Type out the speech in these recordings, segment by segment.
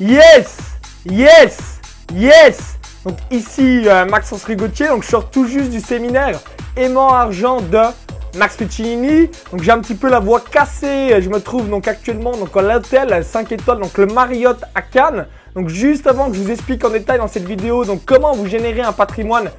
Yes Yes Yes Donc ici euh, Maxence Rigotier, donc je sors tout juste du séminaire Aimant Argent de Max Piccinini. Donc j'ai un petit peu la voix cassée, je me trouve donc actuellement donc à l'hôtel 5 étoiles, donc le Marriott à Cannes. Donc juste avant que je vous explique en détail dans cette vidéo donc comment vous générer un patrimoine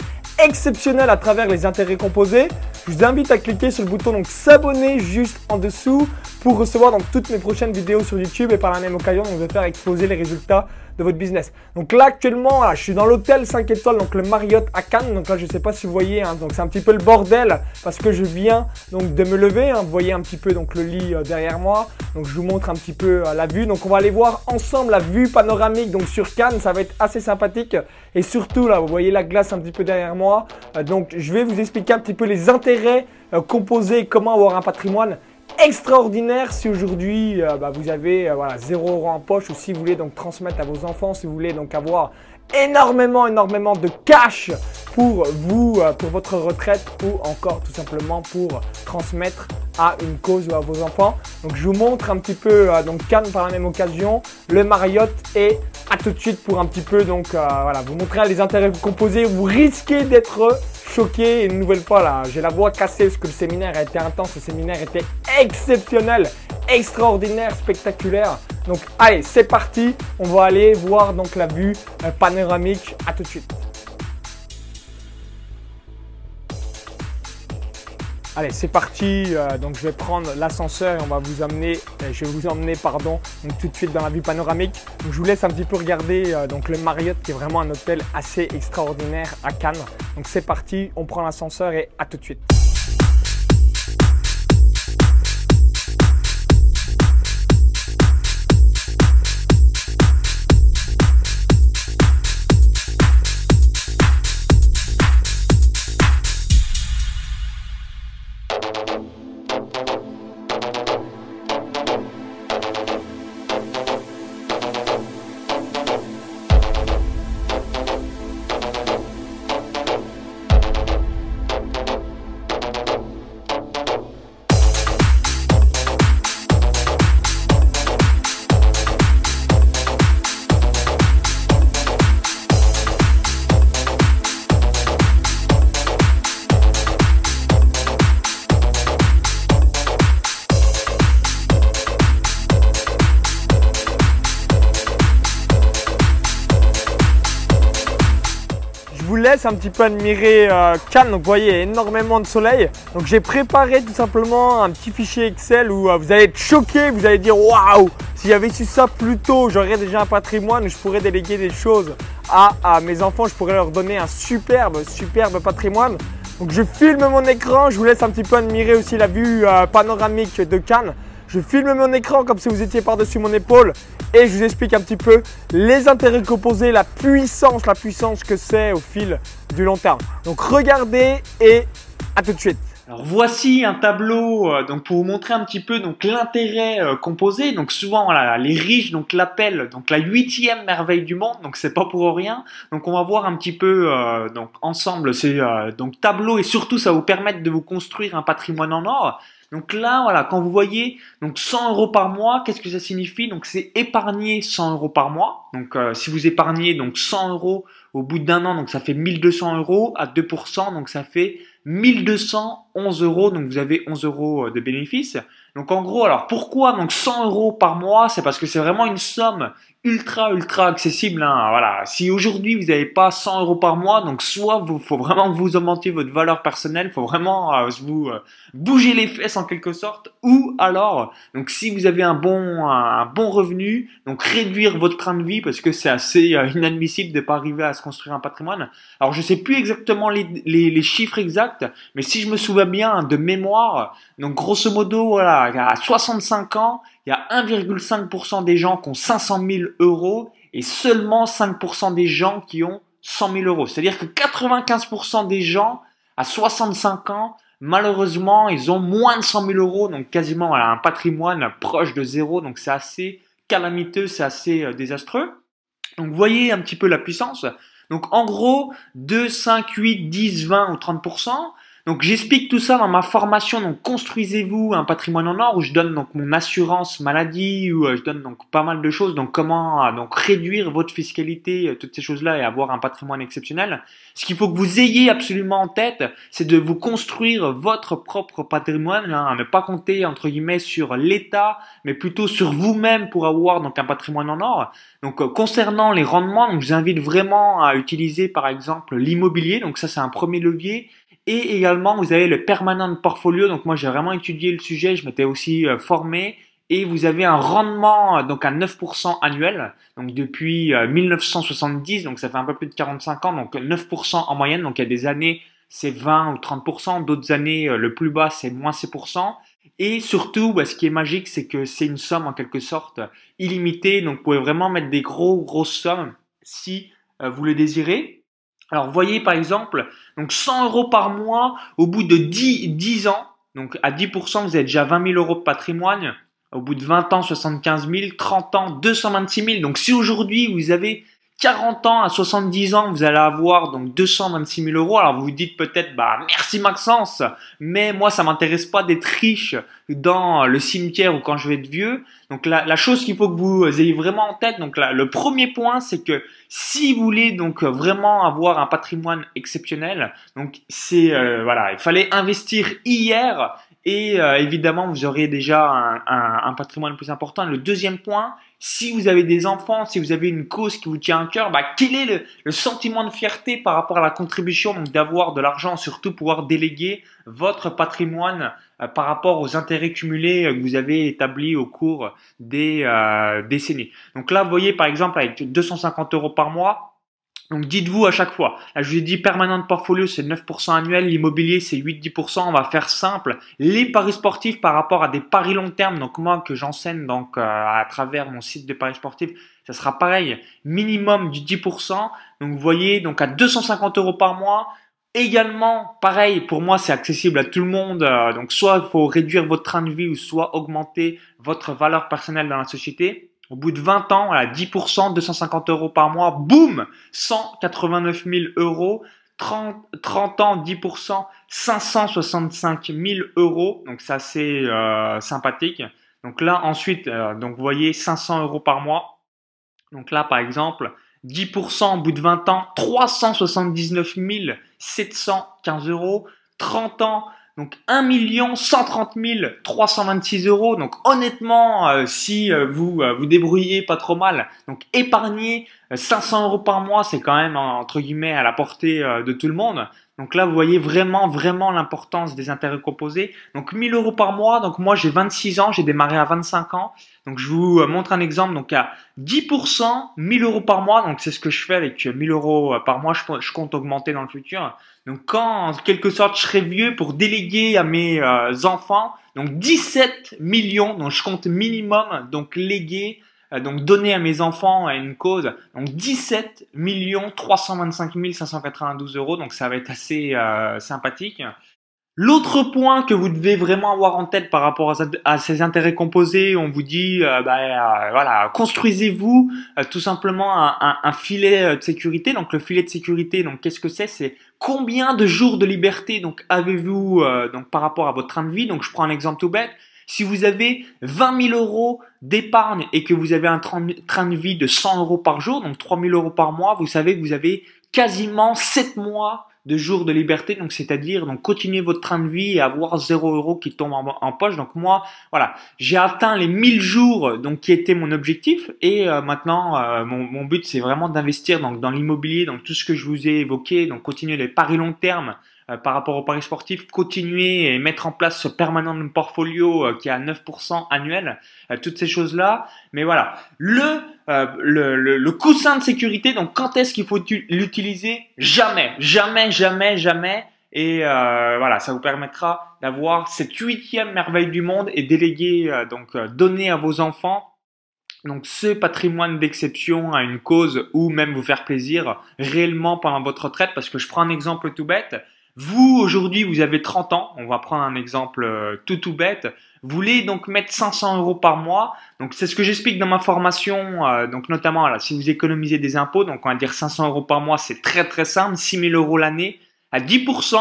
exceptionnel à travers les intérêts composés. Je vous invite à cliquer sur le bouton donc s'abonner juste en dessous pour recevoir donc toutes mes prochaines vidéos sur YouTube et par la même occasion on va faire exploser les résultats de votre business. Donc là actuellement, je suis dans l'hôtel 5 étoiles, donc le Marriott à Cannes. Donc là, je sais pas si vous voyez, hein, donc c'est un petit peu le bordel parce que je viens donc de me lever. Hein. vous voyez un petit peu donc le lit euh, derrière moi. Donc je vous montre un petit peu euh, la vue. Donc on va aller voir ensemble la vue panoramique donc sur Cannes. Ça va être assez sympathique et surtout là, vous voyez la glace un petit peu derrière moi. Euh, donc je vais vous expliquer un petit peu les intérêts composés, comment avoir un patrimoine extraordinaire si aujourd'hui euh, bah, vous avez euh, voilà, 0 euros en poche ou si vous voulez donc transmettre à vos enfants, si vous voulez donc avoir énormément, énormément de cash pour vous, euh, pour votre retraite ou encore tout simplement pour transmettre à une cause ou à vos enfants. Donc je vous montre un petit peu donc Cannes par la même occasion, le Marriott et à tout de suite pour un petit peu donc voilà vous montrer les intérêts composés. Vous risquez d'être choqué une nouvelle fois là. J'ai la voix cassée parce que le séminaire a été intense, le séminaire était exceptionnel, extraordinaire, spectaculaire. Donc allez, c'est parti. On va aller voir donc la vue euh, panoramique. À tout de suite. Allez, c'est parti. Euh, donc, je vais prendre l'ascenseur et on va vous amener, euh, je vais vous emmener, pardon, tout de suite dans la vue panoramique. Je vous laisse un petit peu regarder donc le Marriott qui est vraiment un hôtel assez extraordinaire à Cannes. Donc, c'est parti. On prend l'ascenseur et à tout de suite. Laisse un petit peu admirer euh, Cannes. Donc vous voyez, énormément de soleil. Donc j'ai préparé tout simplement un petit fichier Excel où euh, vous allez être choqué, vous allez dire waouh, si j'avais su ça plus tôt, j'aurais déjà un patrimoine, je pourrais déléguer des choses à, mes enfants, je pourrais leur donner un superbe, superbe patrimoine. Donc je filme mon écran, je vous laisse un petit peu admirer aussi la vue euh, panoramique de Cannes. Je filme mon écran comme si vous étiez par-dessus mon épaule et je vous explique un petit peu les intérêts composés, la puissance, la puissance que c'est au fil du long terme. Donc regardez et à tout de suite. Alors voici un tableau euh, donc pour vous montrer un petit peu donc l'intérêt euh, composé. Donc souvent voilà, les riches donc l'appellent donc la huitième merveille du monde. Donc c'est pas pour rien. Donc on va voir un petit peu euh, donc ensemble ces donc tableaux et surtout ça va vous permettre de vous construire un patrimoine en or. Donc là, voilà, quand vous voyez donc 100 euros par mois, qu'est-ce que ça signifie? Donc c'est épargner 100 euros par mois. Donc euh, si vous épargnez donc 100 euros au bout d'un an, donc ça fait 1200 euros à 2%, donc ça fait 1211 euros. Donc vous avez 11 euros euh, de bénéfices. Donc en gros, alors pourquoi donc 100 euros par mois? C'est parce que c'est vraiment une somme ultra ultra accessible. Hein. Voilà. Si aujourd'hui vous n'avez pas 100 euros par mois, donc soit vous faut vraiment vous augmentiez votre valeur personnelle, faut vraiment euh, vous euh, bouger les fesses en quelque sorte, ou alors donc si vous avez un bon un, bon revenu, donc réduire votre train de vie parce que c'est assez euh, inadmissible de pas arriver à se construire un patrimoine. Alors je sais plus exactement les, les, les chiffres exacts, mais si je me souviens bien de mémoire, donc grosso modo voilà à 65 ans il y a 1,5% des gens qui ont 500 000 euros et seulement 5% des gens qui ont 100 000 euros. C'est-à-dire que 95% des gens à 65 ans, malheureusement, ils ont moins de 100 000 euros, donc quasiment un patrimoine proche de zéro, donc c'est assez calamiteux, c'est assez euh, désastreux. Donc vous voyez un petit peu la puissance. Donc en gros, 2, 5, 8, 10, 20 ou 30%. Donc j'explique tout ça dans ma formation. Donc construisez-vous un patrimoine en or où je donne donc mon assurance maladie où euh, je donne donc pas mal de choses. Donc comment euh, donc réduire votre fiscalité, euh, toutes ces choses-là et avoir un patrimoine exceptionnel. Ce qu'il faut que vous ayez absolument en tête, c'est de vous construire votre propre patrimoine, hein, ne pas compter entre guillemets sur l'État, mais plutôt sur vous-même pour avoir donc un patrimoine en or. Donc concernant les rendements, donc je vous invite vraiment à utiliser par exemple l'immobilier. Donc ça c'est un premier levier. Et également, vous avez le permanent portfolio. Donc moi, j'ai vraiment étudié le sujet. Je m'étais aussi euh, formé. Et vous avez un rendement euh, donc à 9% annuel. Donc depuis 1970, euh, donc ça fait un peu plus de 45 ans. Donc 9% en moyenne. Donc il y a des années, c'est 20 ou 30%. D'autres années, le plus bas, c'est moins 6%. Et surtout, bah, ce qui est magique, c'est que c'est une somme en quelque sorte illimitée. Donc vous pouvez vraiment mettre des gros, grosses sommes si vous le désirez. Alors, voyez par exemple, donc 100 euros par mois au bout de 10, 10 ans. Donc, à 10%, vous avez déjà 20 000 euros de patrimoine. Au bout de 20 ans, 75 000. 30 ans, 226 000. Donc, si aujourd'hui, vous avez 40 ans à 70 ans, vous allez avoir donc 226 000 euros. Alors vous vous dites peut-être, bah merci Maxence, mais moi ça m'intéresse pas d'être riche dans le cimetière ou quand je vais être vieux. Donc la, la chose qu'il faut que vous ayez vraiment en tête, donc le premier point, c'est que si vous voulez donc vraiment avoir un patrimoine exceptionnel, donc c'est euh, voilà, il fallait investir hier et euh, évidemment vous aurez déjà un, un, un patrimoine plus important. Le deuxième point, si vous avez des enfants, si vous avez une cause qui vous tient à cœur, bah, quel est le, sentiment de fierté par rapport à la contribution, donc d'avoir de l'argent, surtout pouvoir déléguer votre patrimoine euh, par rapport aux intérêts cumulés euh, que vous avez établis au cours des euh, décennies? Donc là, vous voyez par exemple avec 250 euros par mois, donc dites-vous à chaque fois, là je vous ai dit permanent portfolio c'est 9% annuel, l'immobilier c'est 8-10%, on va faire simple. Les paris sportifs par rapport à des paris long terme, donc moi que j'enseigne donc euh, à travers mon site de paris sportifs, ça sera pareil, minimum du 10%. Donc vous voyez, donc à 250 euros par mois, Également, pareil, pour moi, c'est accessible à tout le monde. Euh, donc, soit il faut réduire votre train de vie ou soit augmenter votre valeur personnelle dans la société. Au bout de 20 ans, à 10%, 250 euros par mois, boum, 189 000 euros. 30, 30 ans, 10%, 565 000 euros. Donc c'est euh, sympathique. Donc là ensuite, euh, donc vous voyez 500 euros par mois. Donc là par exemple, 10% au bout de 20 ans, 379 715 euros. 30 ans, donc 1 130 326 euros. Donc honnêtement, euh, si euh, vous euh, vous débrouillez pas trop mal, donc épargner 500 euros par mois, c'est quand même entre guillemets à la portée de tout le monde. Donc là, vous voyez vraiment, vraiment l'importance des intérêts composés. Donc 1000 euros par mois. Donc moi, j'ai 26 ans, j'ai démarré à 25 ans. Donc je vous montre un exemple. Donc à 10%, 1000 euros par mois. Donc c'est ce que je fais avec 1000 euros par mois. Je, compte augmenter dans le futur. Donc quand, en quelque sorte, je serai vieux pour déléguer à mes euh, enfants, donc 17 millions, donc je compte minimum, donc léguer euh, donc donner à mes enfants à une cause. Donc 17 millions 325 592 euros. Donc ça va être assez euh, sympathique. L'autre point que vous devez vraiment avoir en tête par rapport à, ces intérêts composés, on vous dit, euh, bah, voilà, construisez-vous tout simplement un, un, filet de sécurité. Donc le filet de sécurité, donc qu'est-ce que c'est? C'est combien de jours de liberté donc avez-vous donc par rapport à votre train de vie? Donc je prends un exemple tout bête. Si vous avez 20 000 euros d'épargne et que vous avez un train de vie de 100 euros par jour, donc 3 000 euros par mois, vous savez que vous avez quasiment 7 mois de jours de liberté, donc c'est-à-dire donc continuer votre train de vie et avoir 0 euros qui tombe en, poche. Donc moi, voilà, j'ai atteint les 1000 jours, donc qui était mon objectif, et euh, maintenant euh, mon, mon, but c'est vraiment d'investir donc dans l'immobilier, donc tout ce que je vous ai évoqué, donc continuer les paris long terme, par rapport au paris sportif, continuer et mettre en place ce permanent portfolio euh, qui est à 9% annuel, euh, toutes ces choses-là. Mais voilà, le, le, le, coussin de sécurité, donc quand est-ce qu'il faut l'utiliser? Jamais, jamais, jamais, jamais. Et voilà, ça vous permettra d'avoir cette huitième merveille du monde et déléguer, donc donner à vos enfants donc ce patrimoine d'exception à une cause ou même vous faire plaisir réellement pendant votre retraite parce que je prends un exemple tout bête. Vous, aujourd'hui, vous avez 30 ans. On va prendre un exemple euh, tout tout bête. Vous voulez donc mettre 500 euros par mois. Donc, c'est ce que j'explique dans ma formation. Euh, donc, notamment, si vous économisez des impôts, donc on va dire 500 euros par mois, c'est très très simple. 6 000 euros l'année à 10%.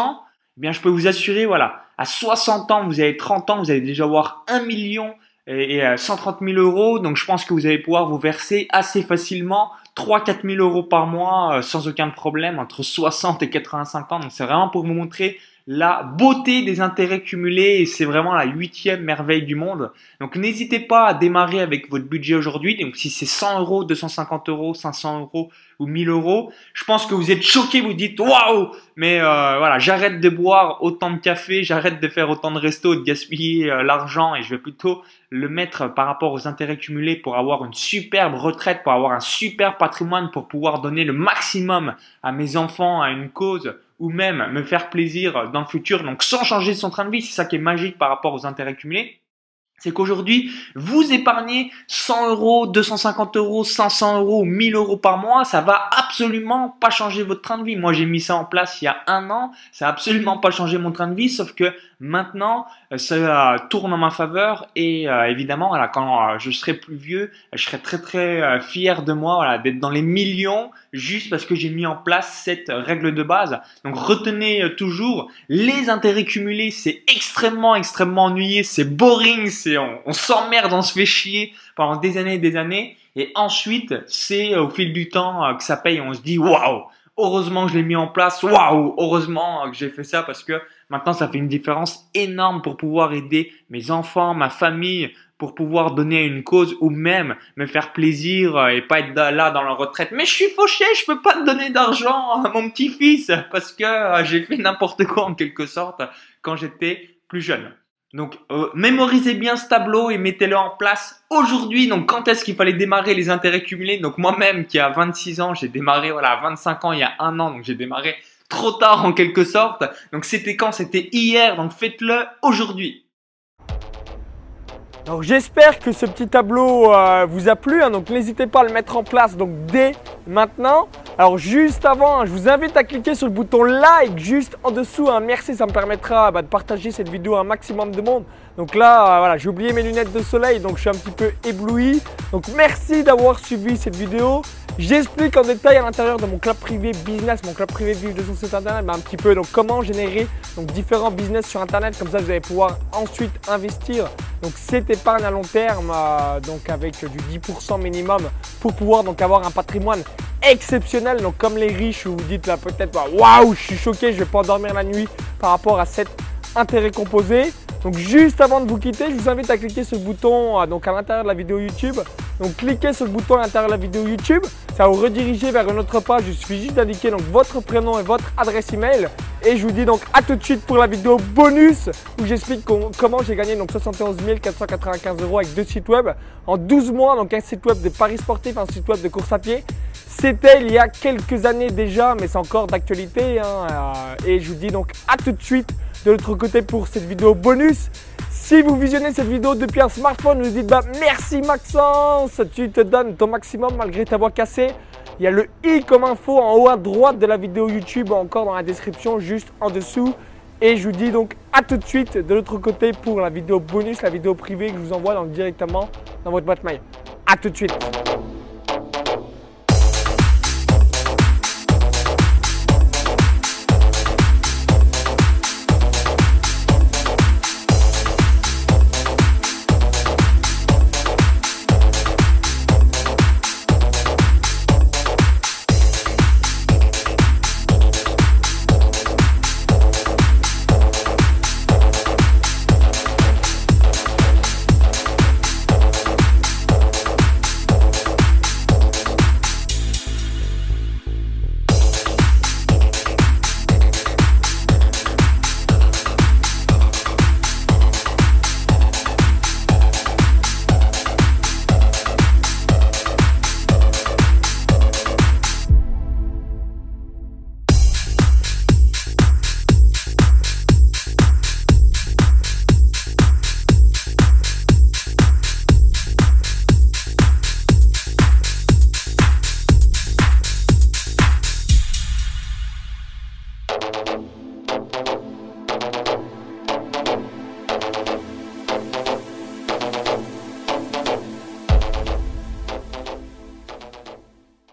eh bien, je peux vous assurer, voilà, à 60 ans, vous avez 30 ans, vous allez déjà avoir 1 million et 130 000 euros. Donc, je pense que vous allez pouvoir vous verser assez facilement 3 4 000 euros par mois sans aucun problème entre 60 et 85 ans. Donc, c'est vraiment pour vous montrer la beauté des intérêts cumulés et c'est vraiment la huitième merveille du monde. Donc n'hésitez pas à démarrer avec votre budget aujourd'hui. Donc si c'est 100 euros, 250 euros, 500 euros ou 1000 euros, je pense que vous êtes choqués, vous dites waouh, mais euh, voilà, j'arrête de boire autant de café, j'arrête de faire autant de restos, de gaspiller euh, l'argent et je vais plutôt le mettre par rapport aux intérêts cumulés pour avoir une superbe retraite, pour avoir un super patrimoine, pour pouvoir donner le maximum à mes enfants, à une cause ou même me faire plaisir dans le futur, donc sans changer son train de vie, c'est ça qui est magique par rapport aux intérêts cumulés c'est qu'aujourd'hui, vous épargnez 100 euros, 250 euros, 500 euros, 1000 euros par mois, ça va absolument pas changer votre train de vie. Moi, j'ai mis ça en place il y a un an, ça a absolument pas changé mon train de vie, sauf que maintenant, euh, ça tourne en ma faveur et euh, évidemment, voilà, quand euh, je serai plus vieux, je serai très très fier de moi, d'être dans les millions juste parce que j'ai mis en place cette règle de base. Donc, retenez toujours, les intérêts cumulés, c'est extrêmement extrêmement ennuyé, c'est boring, on, s'emmerde, on se fait chier pendant des années et des années. Et ensuite, c'est au fil du temps que ça paye. On se dit waouh, heureusement que je l'ai mis en place. Waouh, heureusement que j'ai fait ça parce que maintenant ça fait une différence énorme pour pouvoir aider mes enfants, ma famille, pour pouvoir donner une cause ou même me faire plaisir et pas être là dans la retraite. Mais je suis fauché, je peux pas te donner d'argent à mon petit-fils parce que j'ai fait n'importe quoi en quelque sorte quand j'étais plus jeune. Donc, euh, mémorisez bien ce tableau et mettez-le en place aujourd'hui. Donc, quand est-ce qu'il fallait démarrer les intérêts cumulés? Donc, moi-même, qui a 26 ans, j'ai démarré, voilà, à 25 ans, il y a un an. Donc, j'ai démarré trop tard en quelque sorte. Donc, c'était quand? C'était hier. Donc, faites-le aujourd'hui. Alors j'espère que ce petit tableau euh, vous a plu, hein. donc n'hésitez pas à le mettre en place donc dès maintenant. Alors juste avant, hein, je vous invite à cliquer sur le bouton like juste en dessous. Hein. Merci, ça me permettra bah, de partager cette vidéo à un maximum de monde. Donc là, euh, voilà, j'ai oublié mes lunettes de soleil, donc je suis un petit peu ébloui. Donc merci d'avoir suivi cette vidéo. J'explique en détail à l'intérieur de mon club privé business, mon club privé vivre de son internet, un petit peu donc comment générer donc différents business sur internet. Comme ça, vous allez pouvoir ensuite investir donc cette épargne à long terme, euh, donc avec du 10% minimum pour pouvoir donc avoir un patrimoine exceptionnel. Donc comme les riches, où vous dites là peut-être waouh, je suis choqué, je vais pas dormir la nuit par rapport à cet intérêt composé. Donc juste avant de vous quitter, je vous invite à cliquer sur le bouton euh, donc à l'intérieur de la vidéo YouTube. Donc cliquez sur le bouton à l'intérieur de la vidéo YouTube, ça va vous rediriger vers une autre page. Il suffit juste d'indiquer donc votre prénom et votre adresse email. Et je vous dis donc à tout de suite pour la vidéo bonus où j'explique comment j'ai gagné donc 71 495 euros avec deux sites web en 12 mois. Donc un site web de paris sportif, un site web de course à pied. C'était il y a quelques années déjà, mais c'est encore d'actualité. Hein, euh, et je vous dis donc à tout de suite de l'autre côté pour cette vidéo bonus. Si vous visionnez cette vidéo depuis un smartphone, vous dites bah merci Maxence, tu te donnes ton maximum malgré ta voix cassée. Il y a le i comme info en haut à droite de la vidéo YouTube, encore dans la description juste en dessous. Et je vous dis donc à tout de suite de l'autre côté pour la vidéo bonus, la vidéo privée que je vous envoie directement dans votre boîte mail. A tout de suite.